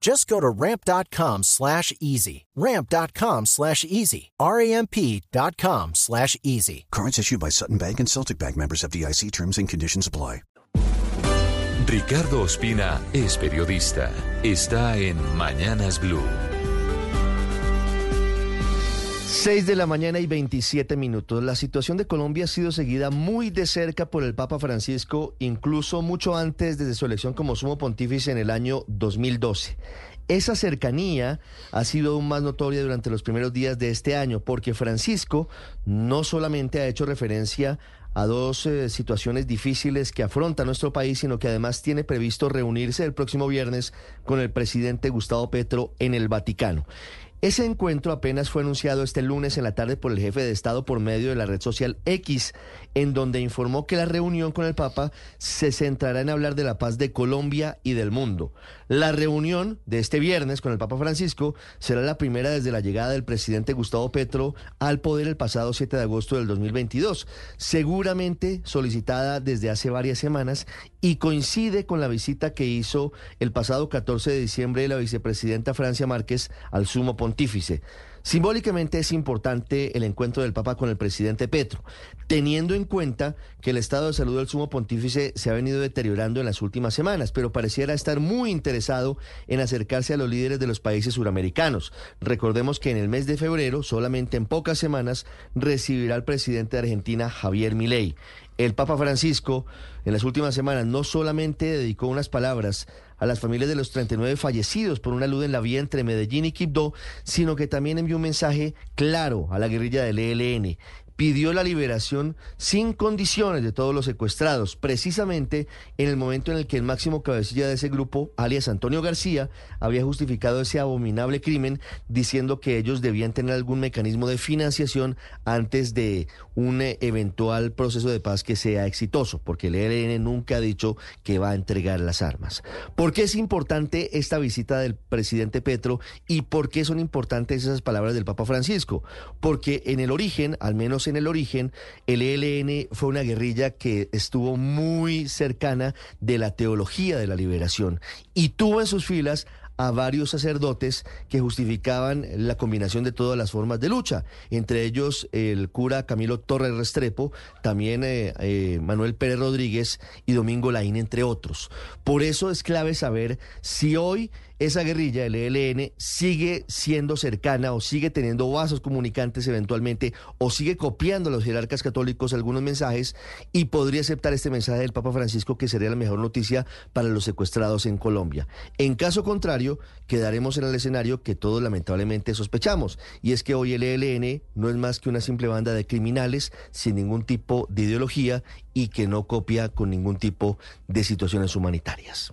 Just go to ramp.com slash easy. Ramp.com slash easy. R-A-M-P.com slash easy. Cards issued by Sutton Bank and Celtic Bank members of DIC terms and conditions apply. Ricardo Ospina es periodista. Está en Mañanas Blue. 6 de la mañana y 27 minutos. La situación de Colombia ha sido seguida muy de cerca por el Papa Francisco, incluso mucho antes desde su elección como sumo pontífice en el año 2012. Esa cercanía ha sido aún más notoria durante los primeros días de este año, porque Francisco no solamente ha hecho referencia a dos eh, situaciones difíciles que afronta nuestro país, sino que además tiene previsto reunirse el próximo viernes con el presidente Gustavo Petro en el Vaticano. Ese encuentro apenas fue anunciado este lunes en la tarde por el jefe de Estado por medio de la red social X, en donde informó que la reunión con el Papa se centrará en hablar de la paz de Colombia y del mundo. La reunión de este viernes con el Papa Francisco será la primera desde la llegada del presidente Gustavo Petro al poder el pasado 7 de agosto del 2022, seguramente solicitada desde hace varias semanas y coincide con la visita que hizo el pasado 14 de diciembre la vicepresidenta Francia Márquez al sumo pontífice. Simbólicamente es importante el encuentro del Papa con el presidente Petro, teniendo en cuenta que el estado de salud del sumo pontífice se ha venido deteriorando en las últimas semanas, pero pareciera estar muy interesado en acercarse a los líderes de los países suramericanos. Recordemos que en el mes de febrero, solamente en pocas semanas, recibirá al presidente de Argentina, Javier Milei. El Papa Francisco en las últimas semanas no solamente dedicó unas palabras a las familias de los 39 fallecidos por una luz en la vía entre Medellín y Quibdó, sino que también envió un mensaje claro a la guerrilla del ELN pidió la liberación sin condiciones de todos los secuestrados, precisamente en el momento en el que el máximo cabecilla de ese grupo, alias Antonio García, había justificado ese abominable crimen diciendo que ellos debían tener algún mecanismo de financiación antes de un eventual proceso de paz que sea exitoso, porque el ELN nunca ha dicho que va a entregar las armas. ¿Por qué es importante esta visita del presidente Petro y por qué son importantes esas palabras del Papa Francisco? Porque en el origen, al menos en el origen, el ELN fue una guerrilla que estuvo muy cercana de la teología de la liberación y tuvo en sus filas a varios sacerdotes que justificaban la combinación de todas las formas de lucha, entre ellos el cura Camilo Torres Restrepo, también eh, eh, Manuel Pérez Rodríguez y Domingo Laín, entre otros. Por eso es clave saber si hoy esa guerrilla, el ELN, sigue siendo cercana o sigue teniendo vasos comunicantes eventualmente o sigue copiando a los jerarcas católicos algunos mensajes y podría aceptar este mensaje del Papa Francisco que sería la mejor noticia para los secuestrados en Colombia. En caso contrario, quedaremos en el escenario que todos lamentablemente sospechamos y es que hoy el ELN no es más que una simple banda de criminales sin ningún tipo de ideología y que no copia con ningún tipo de situaciones humanitarias.